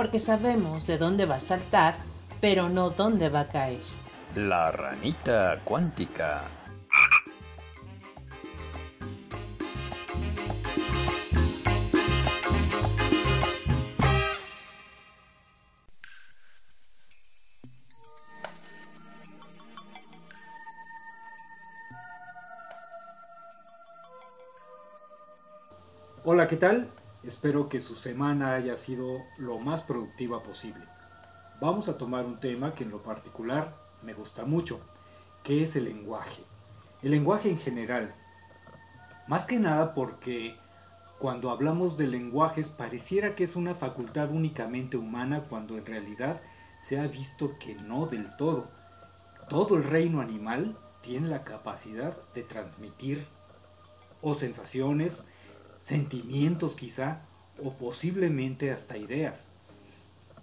porque sabemos de dónde va a saltar, pero no dónde va a caer. La ranita cuántica. Hola, ¿qué tal? Espero que su semana haya sido lo más productiva posible. Vamos a tomar un tema que en lo particular me gusta mucho, que es el lenguaje. El lenguaje en general. Más que nada porque cuando hablamos de lenguajes pareciera que es una facultad únicamente humana cuando en realidad se ha visto que no del todo. Todo el reino animal tiene la capacidad de transmitir o sensaciones, sentimientos quizá, o posiblemente hasta ideas.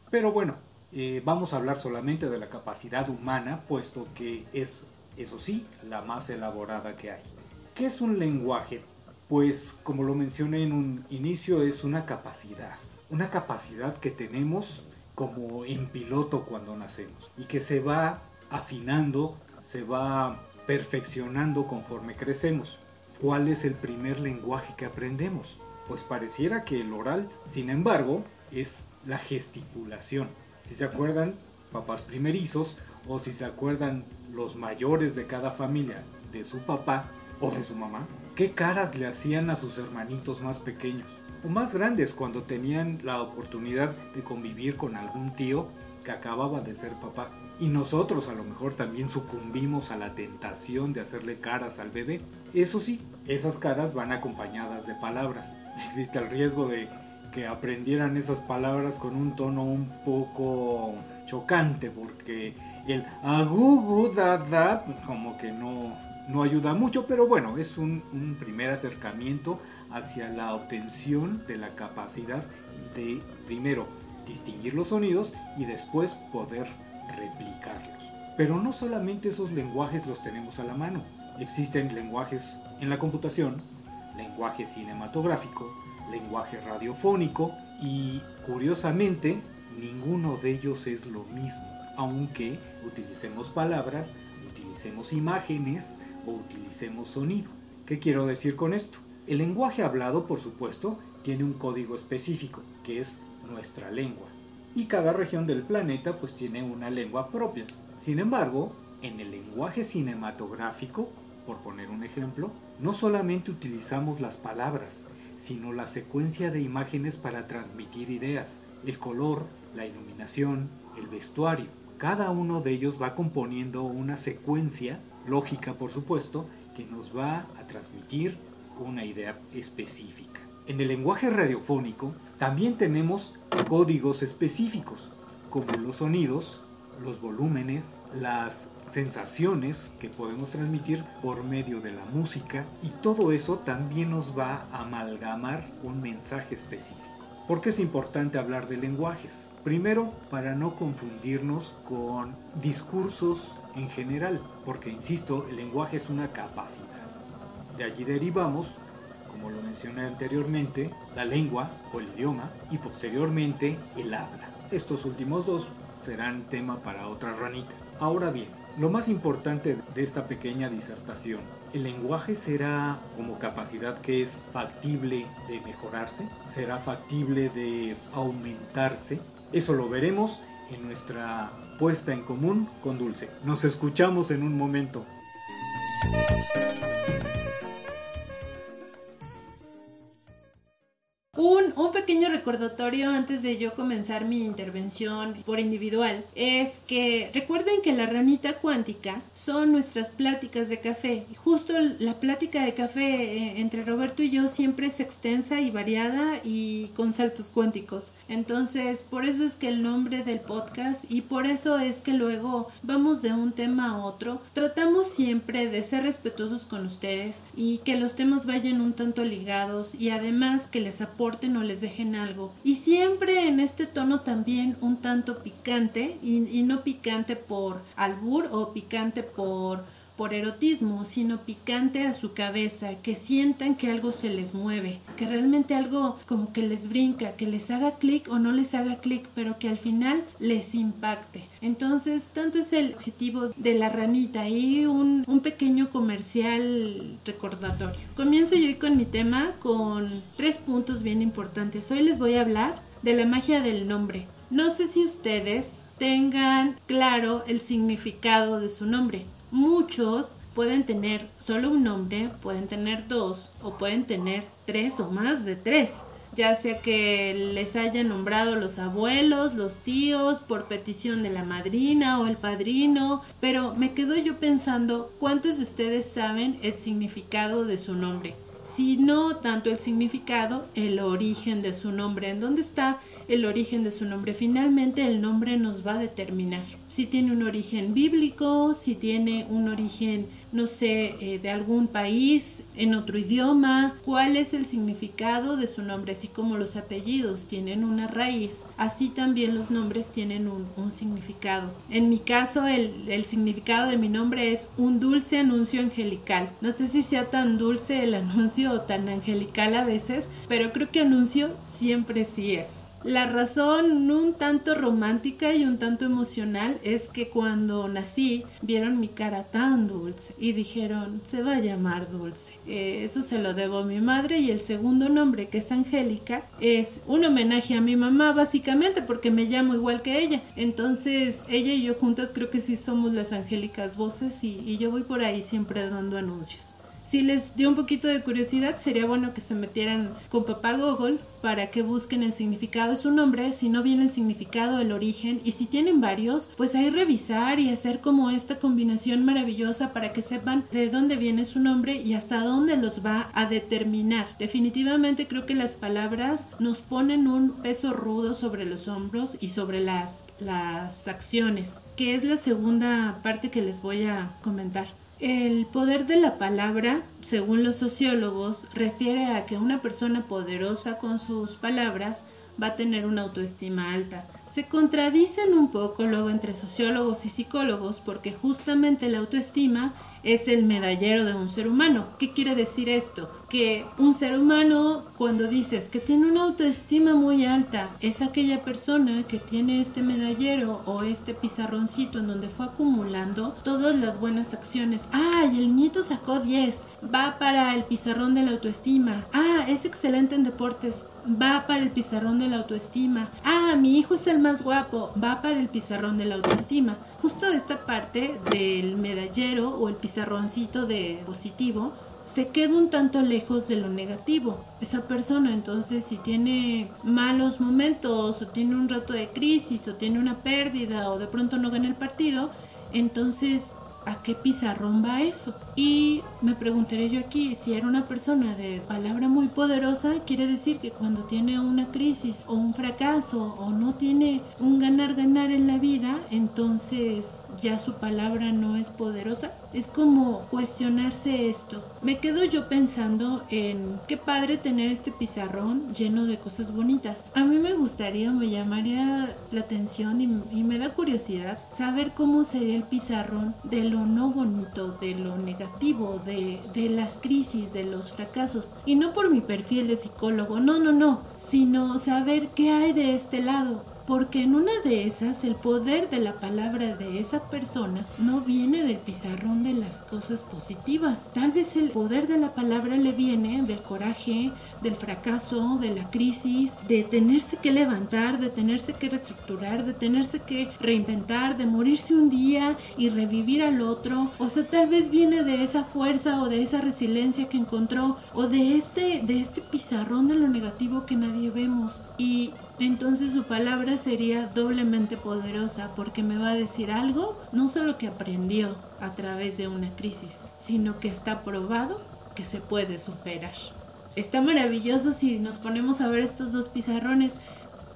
Pero bueno, eh, vamos a hablar solamente de la capacidad humana, puesto que es, eso sí, la más elaborada que hay. ¿Qué es un lenguaje? Pues como lo mencioné en un inicio, es una capacidad. Una capacidad que tenemos como en piloto cuando nacemos y que se va afinando, se va perfeccionando conforme crecemos. ¿Cuál es el primer lenguaje que aprendemos? Pues pareciera que el oral, sin embargo, es la gesticulación. Si se acuerdan, papás primerizos, o si se acuerdan los mayores de cada familia de su papá o de su mamá, qué caras le hacían a sus hermanitos más pequeños o más grandes cuando tenían la oportunidad de convivir con algún tío que acababa de ser papá. Y nosotros a lo mejor también sucumbimos a la tentación de hacerle caras al bebé. Eso sí, esas caras van acompañadas de palabras. Existe el riesgo de que aprendieran esas palabras con un tono un poco chocante porque el agugu da da como que no, no ayuda mucho, pero bueno, es un, un primer acercamiento hacia la obtención de la capacidad de primero distinguir los sonidos y después poder replicarlos. Pero no solamente esos lenguajes los tenemos a la mano. Existen lenguajes en la computación, lenguaje cinematográfico, lenguaje radiofónico y curiosamente ninguno de ellos es lo mismo, aunque utilicemos palabras, utilicemos imágenes o utilicemos sonido. ¿Qué quiero decir con esto? El lenguaje hablado, por supuesto, tiene un código específico, que es nuestra lengua. Y cada región del planeta pues tiene una lengua propia. Sin embargo, en el lenguaje cinematográfico, por poner un ejemplo, no solamente utilizamos las palabras, sino la secuencia de imágenes para transmitir ideas, el color, la iluminación, el vestuario. Cada uno de ellos va componiendo una secuencia, lógica por supuesto, que nos va a transmitir una idea específica. En el lenguaje radiofónico también tenemos códigos específicos, como los sonidos, los volúmenes, las sensaciones que podemos transmitir por medio de la música y todo eso también nos va a amalgamar un mensaje específico. ¿Por qué es importante hablar de lenguajes? Primero, para no confundirnos con discursos en general, porque insisto, el lenguaje es una capacidad. De allí derivamos como lo mencioné anteriormente, la lengua o el idioma y posteriormente el habla. Estos últimos dos serán tema para otra ranita. Ahora bien, lo más importante de esta pequeña disertación, ¿el lenguaje será como capacidad que es factible de mejorarse? ¿Será factible de aumentarse? Eso lo veremos en nuestra puesta en común con Dulce. Nos escuchamos en un momento. Recordatorio antes de yo comenzar mi intervención por individual es que recuerden que la ranita cuántica son nuestras pláticas de café. Justo la plática de café eh, entre Roberto y yo siempre es extensa y variada y con saltos cuánticos. Entonces, por eso es que el nombre del podcast y por eso es que luego vamos de un tema a otro. Tratamos siempre de ser respetuosos con ustedes y que los temas vayan un tanto ligados y además que les aporten o les dejen algo. Y siempre en este tono también un tanto picante y, no picante por albur o picante por por erotismo, sino picante a su cabeza, que sientan que algo se les mueve, que realmente algo como que les brinca, que les haga clic o no les haga clic, pero que al final les impacte. Entonces, tanto es el objetivo de la ranita y un, un pequeño comercial recordatorio. Comienzo yo hoy con mi tema con tres puntos bien importantes. Hoy les voy a hablar de la magia del nombre. No sé si ustedes tengan claro el significado de su nombre. Muchos pueden tener solo un nombre, pueden tener dos o pueden tener tres o más de tres ya sea que les hayan nombrado los abuelos, los tíos, por petición de la madrina o el padrino, pero me quedo yo pensando cuántos de ustedes saben el significado de su nombre. Si no tanto el significado, el origen de su nombre, en dónde está el origen de su nombre. Finalmente el nombre nos va a determinar si tiene un origen bíblico, si tiene un origen, no sé, eh, de algún país, en otro idioma, cuál es el significado de su nombre, así como los apellidos tienen una raíz, así también los nombres tienen un, significado. En mi caso, el, el significado de mi nombre es un dulce anuncio angelical. No sé si sea tan dulce el anuncio o tan angelical a veces, pero creo que anuncio siempre sí es. La razón un tanto romántica y un tanto emocional es que cuando nací vieron mi cara tan dulce y dijeron se va a llamar dulce. Eh, eso se lo debo a mi madre y el segundo nombre que es Angélica es un homenaje a mi mamá básicamente porque me llamo igual que ella. Entonces ella y yo juntas creo que sí somos las angélicas voces y, y yo voy por ahí siempre dando anuncios. Si les dio un poquito de curiosidad, sería bueno que se metieran con papá Google para que busquen el significado de su nombre, si no viene el significado, el origen, y si tienen varios, pues ahí revisar y hacer como esta combinación maravillosa para que sepan de dónde viene su nombre y hasta dónde los va a determinar. Definitivamente creo que las palabras nos ponen un peso rudo sobre los hombros y sobre las, las acciones, que es la segunda parte que les voy a comentar. El poder de la palabra, según los sociólogos, refiere a que una persona poderosa con sus palabras va a tener una autoestima alta. Se contradicen un poco luego entre sociólogos y psicólogos porque justamente la autoestima es el medallero de un ser humano. ¿Qué quiere decir esto? Que un ser humano, cuando dices que tiene una autoestima muy alta, es aquella persona que tiene este medallero o este pizarroncito en donde fue acumulando todas las buenas acciones. Ah, y el nieto sacó 10, va para el pizarrón de la autoestima. Ah, es excelente en deportes, va para el pizarrón de la autoestima. Ah, mi hijo es el más guapo, va para el pizarrón de la autoestima. Justo esta parte del medallero o el pizarroncito de positivo se queda un tanto lejos de lo negativo. Esa persona entonces si tiene malos momentos o tiene un rato de crisis o tiene una pérdida o de pronto no gana el partido, entonces ¿a qué pizarrón va eso? Y me preguntaré yo aquí, si era una persona de palabra muy poderosa, quiere decir que cuando tiene una crisis o un fracaso o no tiene un ganar-ganar en la vida, entonces ya su palabra no es poderosa. Es como cuestionarse esto. Me quedo yo pensando en qué padre tener este pizarrón lleno de cosas bonitas. A mí me gustaría, me llamaría la atención y, me da curiosidad saber cómo sería el pizarrón de lo no bonito, de lo negativo, de, de las crisis, de los fracasos. Y no por mi perfil de psicólogo, no, no, no, sino saber qué hay de este lado porque en una de esas el poder de la palabra de esa persona no viene del pizarrón de las cosas positivas. Tal vez el poder de la palabra le viene coraje, del fracaso, de la crisis, de tenerse que levantar, de tenerse que reestructurar, de tenerse que reinventar, de morirse un día y revivir al otro. O sea, tal vez viene de esa fuerza o de esa resiliencia que encontró o de este de este pizarrón de lo negativo que nadie vemos y entonces su palabra sería doblemente poderosa porque me va a decir algo, no solo que aprendió a través de una crisis, sino que está probado que se puede superar. Está maravilloso si nos ponemos a ver estos dos pizarrones,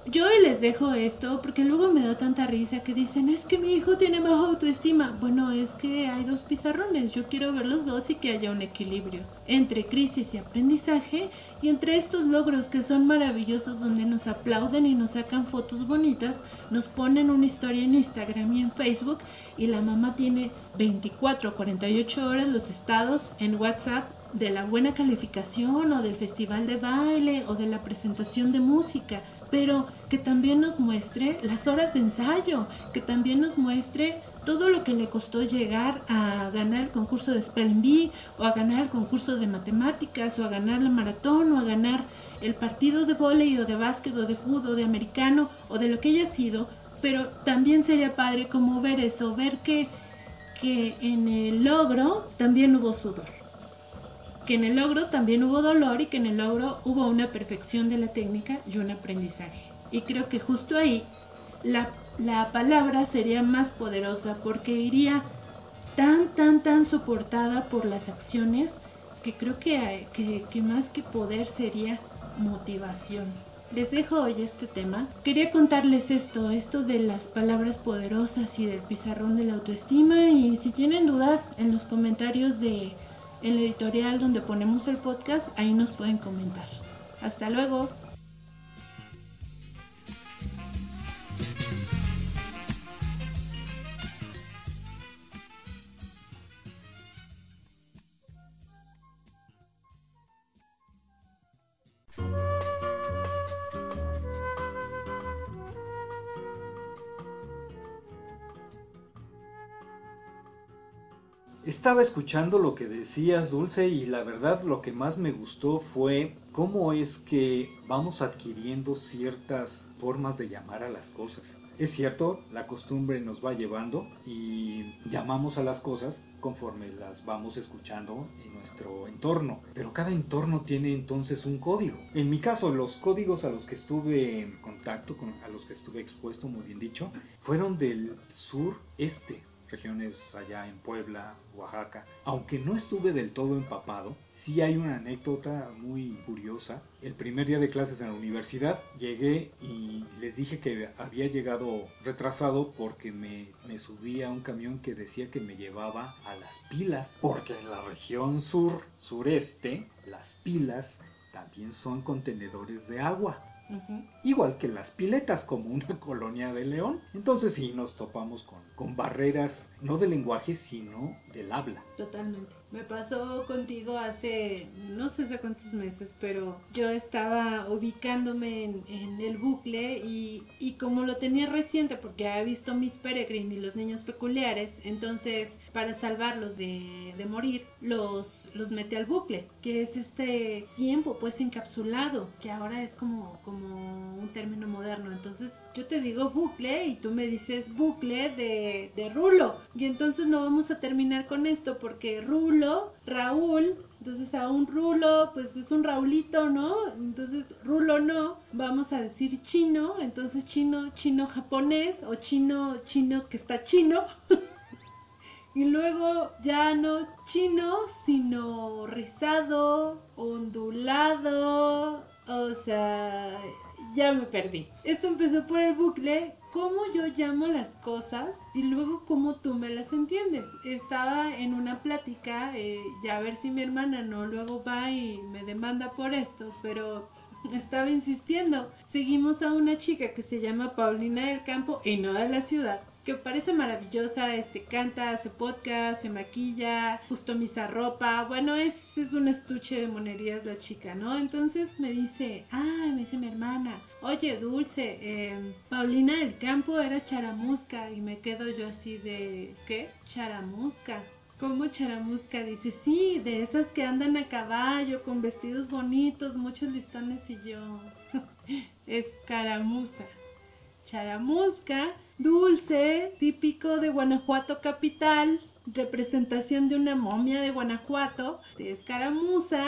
yo les dejo esto porque luego me da tanta risa que dicen, es que mi hijo tiene baja autoestima. Bueno, es que hay dos pizarrones, yo quiero ver los dos y que haya un equilibrio entre crisis y aprendizaje y entre estos logros que son maravillosos donde nos aplauden y nos sacan fotos bonitas, nos ponen una historia en Instagram y en Facebook y la mamá tiene 24 o 48 horas los estados en WhatsApp de la buena calificación o del festival de baile o de la presentación de música pero que también nos muestre las horas de ensayo, que también nos muestre todo lo que le costó llegar a ganar el concurso de Spelling Bee o a ganar el concurso de matemáticas o a ganar la maratón o a ganar el partido de vóley o de básquet o de fútbol o de americano o de lo que haya sido, pero también sería padre como ver eso, ver que, que en el logro también hubo sudor, que en el logro también hubo dolor y que en el logro hubo una perfección de la técnica y un aprendizaje. Y creo que justo ahí la, la palabra sería más poderosa porque iría tan, tan, tan soportada por las acciones que creo que, que, que más que poder sería motivación. Les dejo hoy este tema. Quería contarles esto, esto de las palabras poderosas y del pizarrón de la autoestima y si tienen dudas en los comentarios de el editorial donde ponemos el podcast, ahí nos pueden comentar. Hasta luego. Estaba escuchando lo que decías, Dulce, y la verdad lo que más me gustó fue cómo es que vamos adquiriendo ciertas formas de llamar a las cosas. Es cierto, la costumbre nos va llevando y llamamos a las cosas conforme las vamos escuchando en nuestro entorno. Pero cada entorno tiene entonces un código. En mi caso, los códigos a los que estuve en contacto, con, a los que estuve expuesto, muy bien dicho, fueron del sur-este regiones allá en Puebla, Oaxaca. Aunque no estuve del todo empapado, sí hay una anécdota muy curiosa. El primer día de clases en la universidad llegué y les dije que había llegado retrasado porque me, me subí a un camión que decía que me llevaba a las pilas. Porque en la región sur, sureste, las pilas también son contenedores de agua. Igual que las piletas, como una colonia de león. Entonces sí nos topamos con, con barreras, no del lenguaje, sino del habla. Totalmente. Me pasó contigo hace no sé hace cuántos meses, pero yo estaba ubicándome en, el bucle y, y, como lo tenía reciente porque había visto Miss Peregrine y los niños peculiares, entonces para salvarlos de, de morir, los, los metí al bucle, que es este tiempo pues encapsulado, que ahora es como, como un término moderno. Entonces yo te digo bucle y tú me dices bucle de, de rulo. Y entonces no vamos a terminar con esto porque rulo Raúl, entonces a un Rulo, pues es un Raulito, ¿no? Entonces Rulo no, vamos a decir chino, entonces chino, chino japonés o chino, chino que está chino. y luego ya no chino, sino rizado, ondulado, o sea, ya me perdí. Esto empezó por el bucle cómo yo llamo las cosas y luego cómo tú me las entiendes. Estaba en una plática, eh, ya a ver si mi hermana no luego va y me demanda por esto, pero estaba insistiendo. Seguimos a una chica que se llama Paulina del Campo y no de la ciudad que parece maravillosa, este canta, hace podcast, se maquilla, customiza ropa, bueno, es, es un estuche de monerías la chica, ¿no? Entonces me dice, ah, me dice mi hermana, oye, Dulce, eh, Paulina del Campo era charamusca y me quedo yo así de, ¿qué? Charamusca. ¿Cómo charamusca? Dice, sí, de esas que andan a caballo, con vestidos bonitos, muchos listones y yo. es caramuza. Charamusca dulce, típico de Guanajuato capital, representación de una momia de Guanajuato, de escaramuza,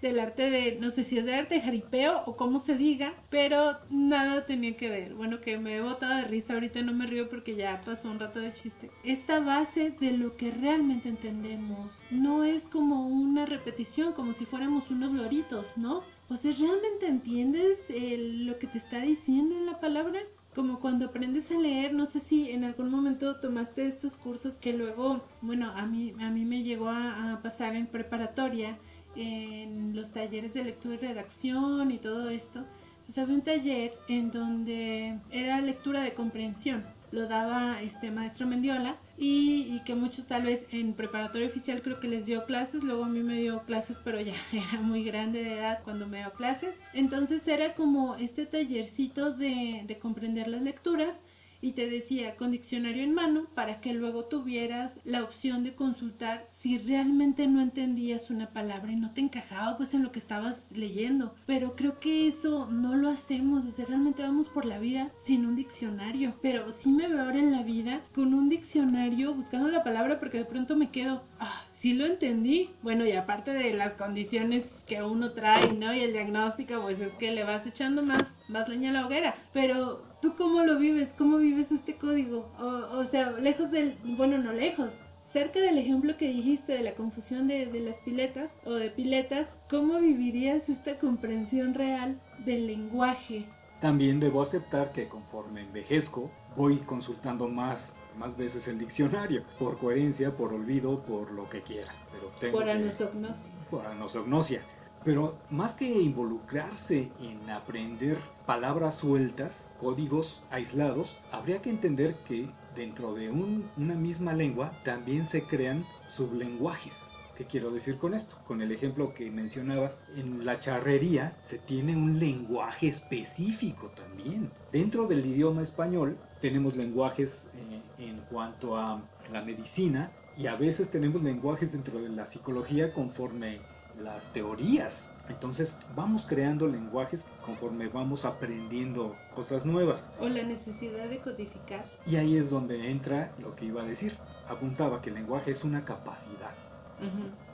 del arte de, no sé si es de arte jaripeo o cómo se diga, pero nada tenía que ver. Bueno, que me he botado de risa, ahorita no me río porque ya pasó un rato de chiste. Esta base de lo que realmente entendemos no es como una repetición, como si fuéramos unos loritos, ¿no? O sea, ¿realmente entiendes lo que te está diciendo en la palabra? Como cuando aprendes a leer, no sé si en algún momento tomaste estos cursos que luego, bueno, a mí, a mí me llegó a, pasar en preparatoria, en los talleres de lectura y redacción y todo esto. Entonces había un taller en donde era lectura de comprensión lo daba este maestro Mendiola y, que muchos tal vez en preparatorio oficial creo que les dio clases, luego a mí me dio clases pero ya era muy grande de edad cuando me dio clases, entonces era como este tallercito de, de comprender las lecturas y te decía con diccionario en mano para que luego tuvieras la opción de consultar si realmente no entendías una palabra y no te encajaba pues en lo que estabas leyendo. Pero creo que eso no lo hacemos, o sea, realmente vamos por la vida sin un diccionario. Pero sí me veo ahora en la vida con un diccionario buscando la palabra porque de pronto me quedo, ah, sí lo entendí. Bueno, y aparte de las condiciones que uno trae, ¿no? Y el diagnóstico, pues es que le vas echando más, más leña a la hoguera. Pero ¿Tú cómo lo vives? ¿Cómo vives este código? O, sea, lejos del, bueno, no lejos, cerca del ejemplo que dijiste de la confusión de, de, las piletas o de piletas, ¿cómo vivirías esta comprensión real del lenguaje? También debo aceptar que conforme envejezco, voy consultando más, más veces el diccionario, por coherencia, por olvido, por lo que quieras. Pero tengo por anosognosia. Por anosognosia. Pero más que involucrarse en aprender palabras sueltas, códigos aislados, habría que entender que dentro de una misma lengua también se crean sublenguajes. ¿Qué quiero decir con esto? Con el ejemplo que mencionabas, en la charrería se tiene un lenguaje específico también. Dentro del idioma español tenemos lenguajes eh, en cuanto a la medicina y a veces tenemos lenguajes dentro de la psicología conforme las teorías. Entonces vamos creando lenguajes conforme vamos aprendiendo cosas nuevas. O la necesidad de codificar. Y ahí es donde entra lo que iba a decir. Apuntaba que el lenguaje es una capacidad.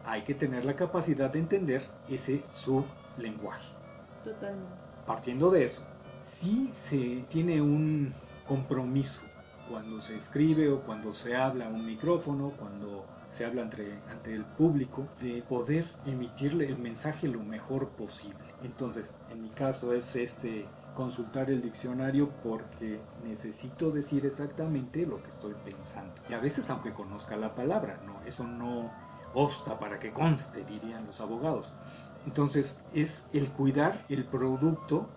Hay que tener la capacidad de entender ese sublenguaje. Totalmente. Partiendo de eso, si se tiene un compromiso cuando se escribe o cuando se habla a un micrófono, cuando se habla ante, ante el público, de poder emitirle el mensaje lo mejor posible. Entonces, en mi caso es este consultar el diccionario porque necesito decir exactamente lo que estoy pensando. Y a veces aunque conozca la palabra, no, eso no obsta para que conste, dirían los abogados. Entonces es el cuidar el producto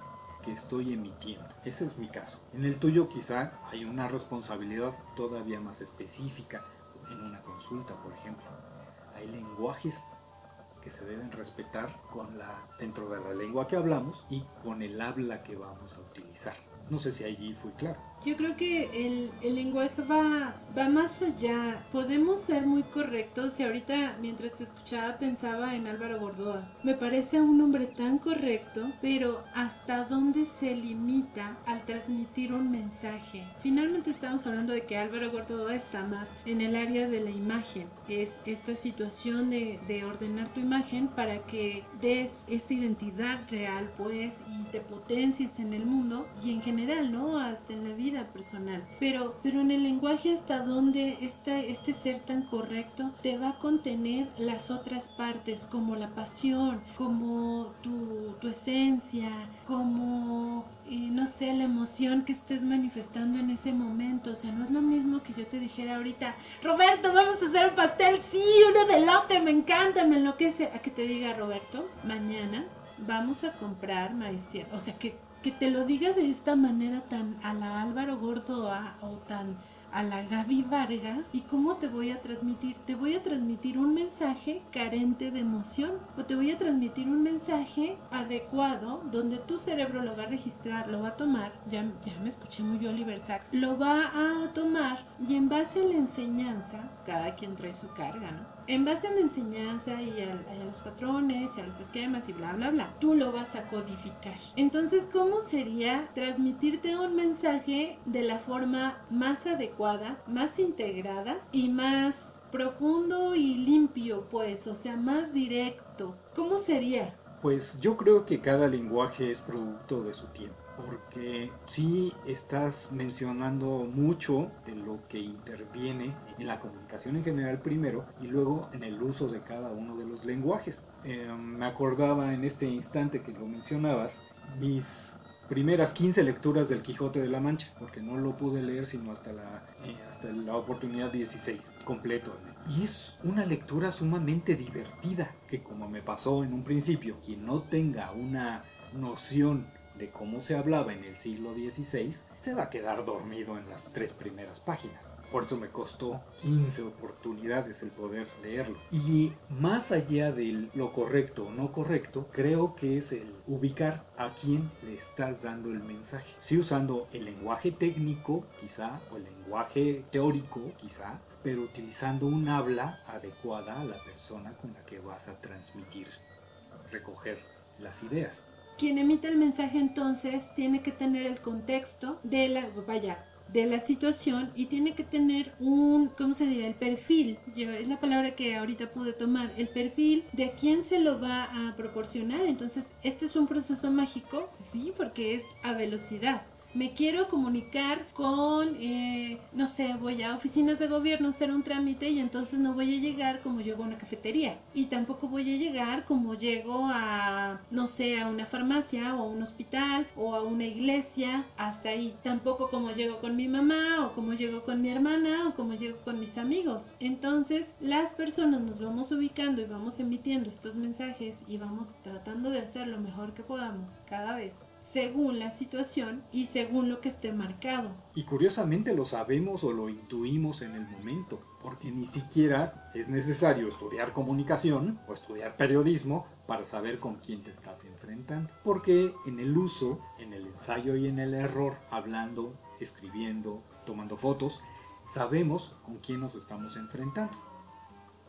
que estoy emitiendo. Ese es mi caso. En el tuyo quizá hay una responsabilidad todavía más específica, en una consulta, por ejemplo. Hay lenguajes que se deben respetar con la, dentro de la lengua que hablamos y con el habla que vamos a utilizar. No sé si allí fui claro. Yo creo que el, el, lenguaje va, va más allá. Podemos ser muy correctos y ahorita mientras te escuchaba pensaba en Álvaro Gordoa. Me parece un hombre tan correcto, pero ¿hasta dónde se limita al transmitir un mensaje? Finalmente estamos hablando de que Álvaro Gordoa está más en el área de la imagen. Es esta situación de, de ordenar tu imagen para que des esta identidad real, pues, y te potencies en el mundo y en general, ¿no? Hasta en la vida personal. Pero, pero en el lenguaje hasta donde este, este ser tan correcto te va a contener las otras partes, como la pasión, como tu, tu esencia, como y no sé, la emoción que estés manifestando en ese momento. O sea, no es lo mismo que yo te dijera ahorita, Roberto, vamos a hacer un pastel, sí, uno de lote, me encanta, me enloquece. A que te diga, Roberto, mañana vamos a comprar maíz O sea, que que te lo diga de esta manera tan a la Álvaro Gordoa o tan a la Gaby Vargas y cómo te voy a transmitir. Te voy a transmitir un mensaje carente de emoción o te voy a transmitir un mensaje adecuado donde tu cerebro lo va a registrar, lo va a tomar. Ya, ya me escuché muy Oliver Sacks. Lo va a tomar y en base a la enseñanza, cada quien trae su carga, ¿no? En base a la enseñanza y a, a los patrones y a los esquemas y bla, bla, bla, tú lo vas a codificar. Entonces, ¿cómo sería transmitirte un mensaje de la forma más adecuada? Más integrada y más profundo y limpio, pues, o sea, más directo. ¿Cómo sería? Pues yo creo que cada lenguaje es producto de su tiempo, porque sí estás mencionando mucho de lo que interviene en la comunicación en general primero y luego en el uso de cada uno de los lenguajes. Eh, me acordaba en este instante que lo mencionabas, mis primeras 15 lecturas del Quijote de la Mancha, porque no lo pude leer sino hasta la, eh, hasta la oportunidad 16, completo. Y es una lectura sumamente divertida, que como me pasó en un principio, quien no tenga una noción de cómo se hablaba en el siglo XVI, se va a quedar dormido en las tres primeras páginas. Por eso me costó 15 oportunidades el poder leerlo. Y más allá de lo correcto o no correcto, creo que es el ubicar a quién le estás dando el mensaje. Si usando el lenguaje técnico, quizá, o el lenguaje teórico, quizá, pero utilizando un habla adecuada a la persona con la que vas a transmitir, recoger las ideas. Quien emite el mensaje entonces tiene que tener el contexto de la, vaya, de la situación y tiene que tener un, ¿cómo se dirá? El perfil, es la palabra que ahorita pude tomar, el perfil de quién se lo va a proporcionar. Entonces, este es un proceso mágico, sí, porque es a velocidad me quiero comunicar con, eh, no sé, voy a oficinas de gobierno a hacer un trámite y entonces no voy a llegar como llego a una cafetería. Y tampoco voy a llegar como llego a, no sé, a una farmacia o a un hospital o a una iglesia. Hasta ahí. Tampoco como llego con mi mamá o como llego con mi hermana o como llego con mis amigos. Entonces las personas nos vamos ubicando y vamos emitiendo estos mensajes y vamos tratando de hacer lo mejor que podamos cada vez según la situación y según lo que esté marcado. Y curiosamente lo sabemos o lo intuimos en el momento, porque ni siquiera es necesario estudiar comunicación o estudiar periodismo para saber con quién te estás enfrentando, porque en el uso, en el ensayo y en el error, hablando, escribiendo, tomando fotos, sabemos con quién nos estamos enfrentando.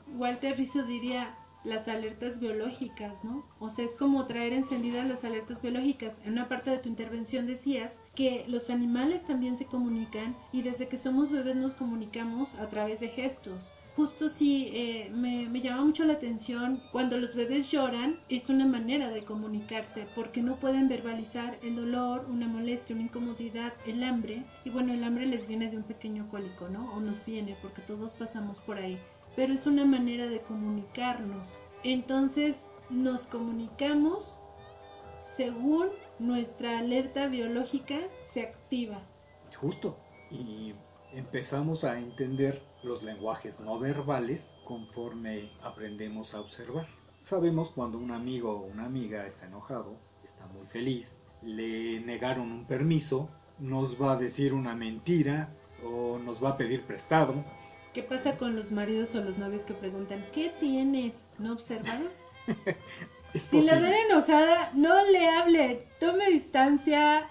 Walter Rizzo diría, las alertas biológicas, ¿no? O sea, es como traer encendidas las alertas biológicas. En una parte de tu intervención decías que los animales también se comunican y desde que somos bebés nos comunicamos a través de gestos. Justo sí, eh, me, me, llama mucho la atención cuando los bebés lloran, es una manera de comunicarse porque no pueden verbalizar el dolor, una molestia, una incomodidad, el hambre. Y bueno, el hambre les viene de un pequeño cólico, ¿no? O nos viene porque todos pasamos por ahí pero es una manera de comunicarnos. Entonces nos comunicamos según nuestra alerta biológica se activa. Justo. Y empezamos a entender los lenguajes no verbales conforme aprendemos a observar. Sabemos cuando un amigo o una amiga está enojado, está muy feliz, le negaron un permiso, nos va a decir una mentira o nos va a pedir prestado ¿Qué pasa con los maridos o los novios que preguntan, ¿qué tienes? ¿No observaron? si la ven enojada, no le hable, tome distancia,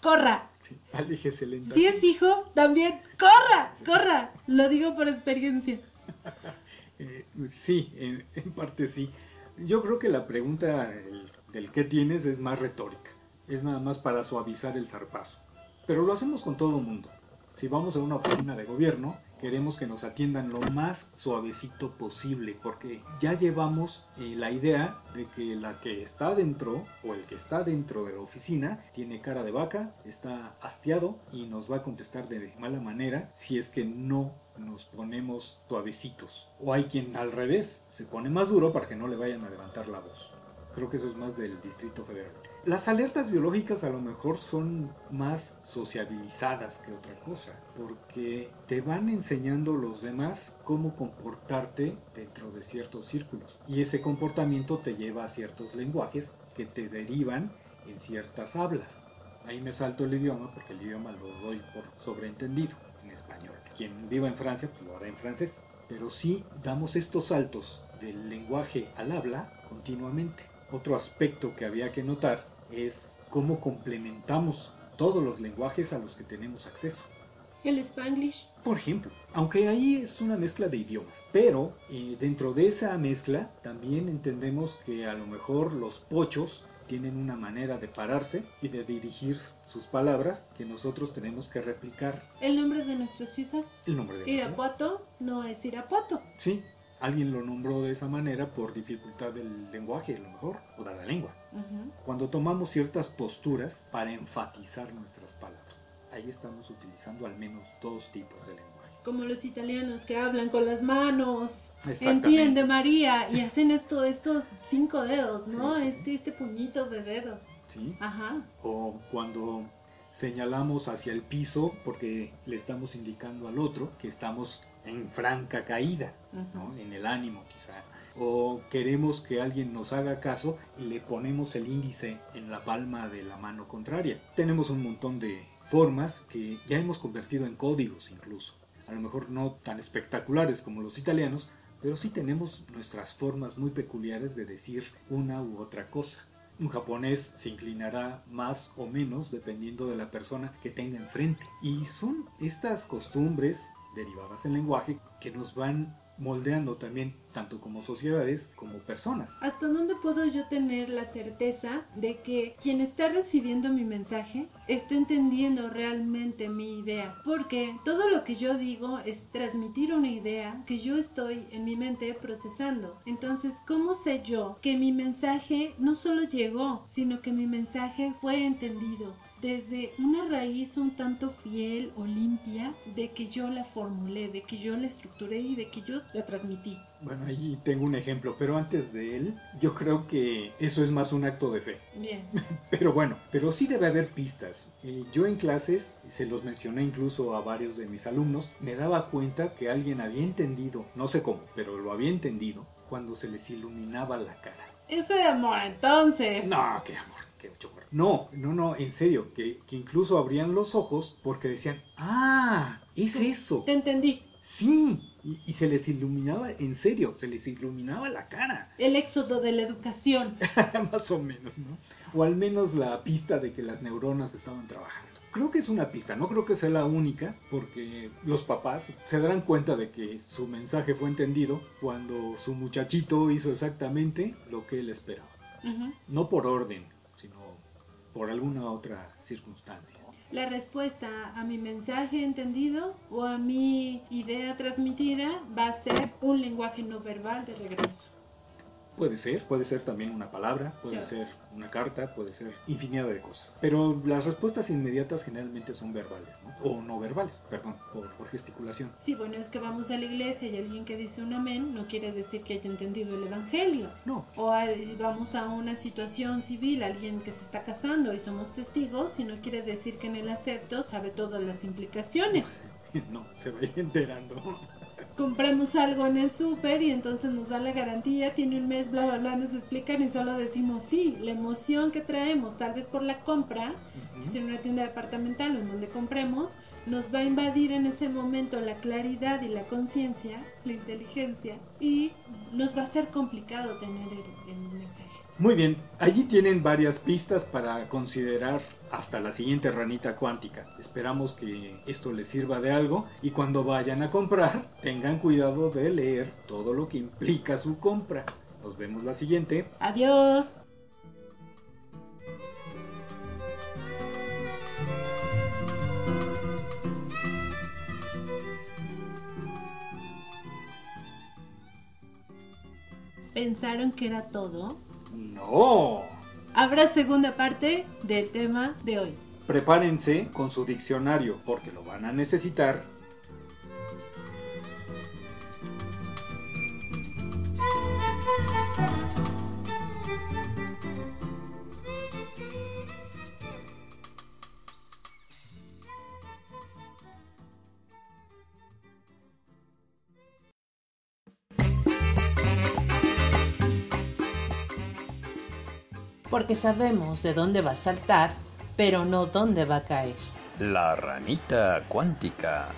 corra. Sí, aléjese Si es hijo, también, corra, corra. Lo digo por experiencia. Eh, sí, en, parte sí. Yo creo que la pregunta del qué tienes es más retórica. Es nada más para suavizar el zarpazo. Pero lo hacemos con todo mundo. Si vamos a una oficina de gobierno, queremos que nos atiendan lo más suavecito posible porque ya llevamos eh, la idea de que la que está dentro o el que está dentro de la oficina tiene cara de vaca, está hastiado y nos va a contestar de mala manera si es que no nos ponemos suavecitos. O hay quien al revés se pone más duro para que no le vayan a levantar la voz. Creo que eso es más del Distrito Federal. Las alertas biológicas a lo mejor son más sociabilizadas que otra cosa, porque te van enseñando los demás cómo comportarte dentro de ciertos círculos. Y ese comportamiento te lleva a ciertos lenguajes que te derivan en ciertas hablas. Ahí me salto el idioma porque el idioma lo doy por sobreentendido en español. Quien viva en Francia, pues lo hará en francés. Pero sí damos estos saltos del lenguaje al habla continuamente. Otro aspecto que había que notar es cómo complementamos todos los lenguajes a los que tenemos acceso. El spanglish. Por ejemplo, aunque ahí es una mezcla de idiomas, pero eh, dentro de esa mezcla también entendemos que a lo mejor los pochos tienen una manera de pararse y de dirigir sus palabras que nosotros tenemos que replicar. El nombre de nuestra ciudad. El nombre de Irapuato no es Irapuato. Sí, alguien lo nombró de esa manera por dificultad del lenguaje, a lo mejor, o de la lengua. Cuando tomamos ciertas posturas para enfatizar nuestras palabras, ahí estamos utilizando al menos dos tipos de lenguaje. Como los italianos que hablan con las manos. Entiende María. Y hacen esto, estos cinco dedos, ¿no? Sí, sí, sí. Este, este puñito de dedos. ¿sí? Ajá. O cuando señalamos hacia el piso porque le estamos indicando al otro que estamos en franca caída, ¿no? en el ánimo quizá. O queremos que alguien nos haga caso y le ponemos el índice en la palma de la mano contraria. Tenemos un montón de formas que ya hemos convertido en códigos incluso. A lo mejor no tan espectaculares como los italianos, pero sí tenemos nuestras formas muy peculiares de decir una u otra cosa. Un japonés se inclinará más o menos dependiendo de la persona que tenga enfrente. Y son estas costumbres derivadas en lenguaje que nos van moldeando también tanto como sociedades como personas. ¿Hasta dónde puedo yo tener la certeza de que quien está recibiendo mi mensaje está entendiendo realmente mi idea? Porque todo lo que yo digo es transmitir una idea que yo estoy en mi mente procesando. Entonces, ¿cómo sé yo que mi mensaje no solo llegó, sino que mi mensaje fue entendido? Desde una raíz un tanto fiel o limpia de que yo la formulé, de que yo la estructuré y de que yo la transmití. Bueno, ahí tengo un ejemplo, pero antes de él, yo creo que eso es más un acto de fe. Bien. Pero bueno, pero sí debe haber pistas. Eh, yo en clases, se los mencioné incluso a varios de mis alumnos, me daba cuenta que alguien había entendido, no sé cómo, pero lo había entendido cuando se les iluminaba la cara. Eso era amor entonces. No, qué amor, mucho. No, no, no, en serio, que, que incluso abrían los ojos porque decían, ah, es eso. Te entendí. Sí, y, y se les iluminaba, en serio, se les iluminaba la cara. El éxodo de la educación. Más o menos, ¿no? O al menos la pista de que las neuronas estaban trabajando. Creo que es una pista, no creo que sea la única, porque los papás se darán cuenta de que su mensaje fue entendido cuando su muchachito hizo exactamente lo que él esperaba. No por orden, por alguna otra circunstancia. La respuesta a mi mensaje entendido o a mi idea transmitida va a ser un lenguaje no verbal de regreso. Puede ser, puede ser también una palabra, puede Sí. ser una carta, puede ser infinidad de cosas. Pero las respuestas inmediatas generalmente son verbales, ¿no? O no verbales, perdón, por, por gesticulación. Sí, bueno, es que vamos a la iglesia y alguien que dice un amén no quiere decir que haya entendido el evangelio. No, O al- vamos a una situación civil, alguien que se está casando y somos testigos y no quiere decir que en el acepto sabe todas las implicaciones. no, se va a ir enterando. Compramos algo en el súper y entonces nos da la garantía, tiene un mes, bla, bla, bla, nos explican y solo decimos sí, la emoción que traemos tal vez por la compra, si en una tienda departamental o en donde compremos, nos va a invadir en ese momento la claridad y la conciencia, la inteligencia y nos va a ser complicado tener el, el mensaje. Muy bien, allí tienen varias pistas para considerar hasta la siguiente ranita cuántica. Esperamos que esto les sirva de algo y cuando vayan a comprar tengan cuidado de leer todo lo que implica su compra. Nos vemos la siguiente. Adiós. ¿Pensaron que era todo? No. Habrá segunda parte del tema de hoy. Prepárense con su diccionario porque lo van a necesitar. Porque sabemos de dónde va a saltar, pero no dónde va a caer. La ranita cuántica.